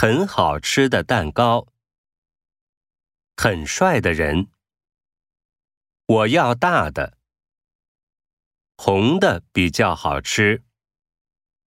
很好吃的蛋糕。很帅的人。我要大的。红的比较好吃。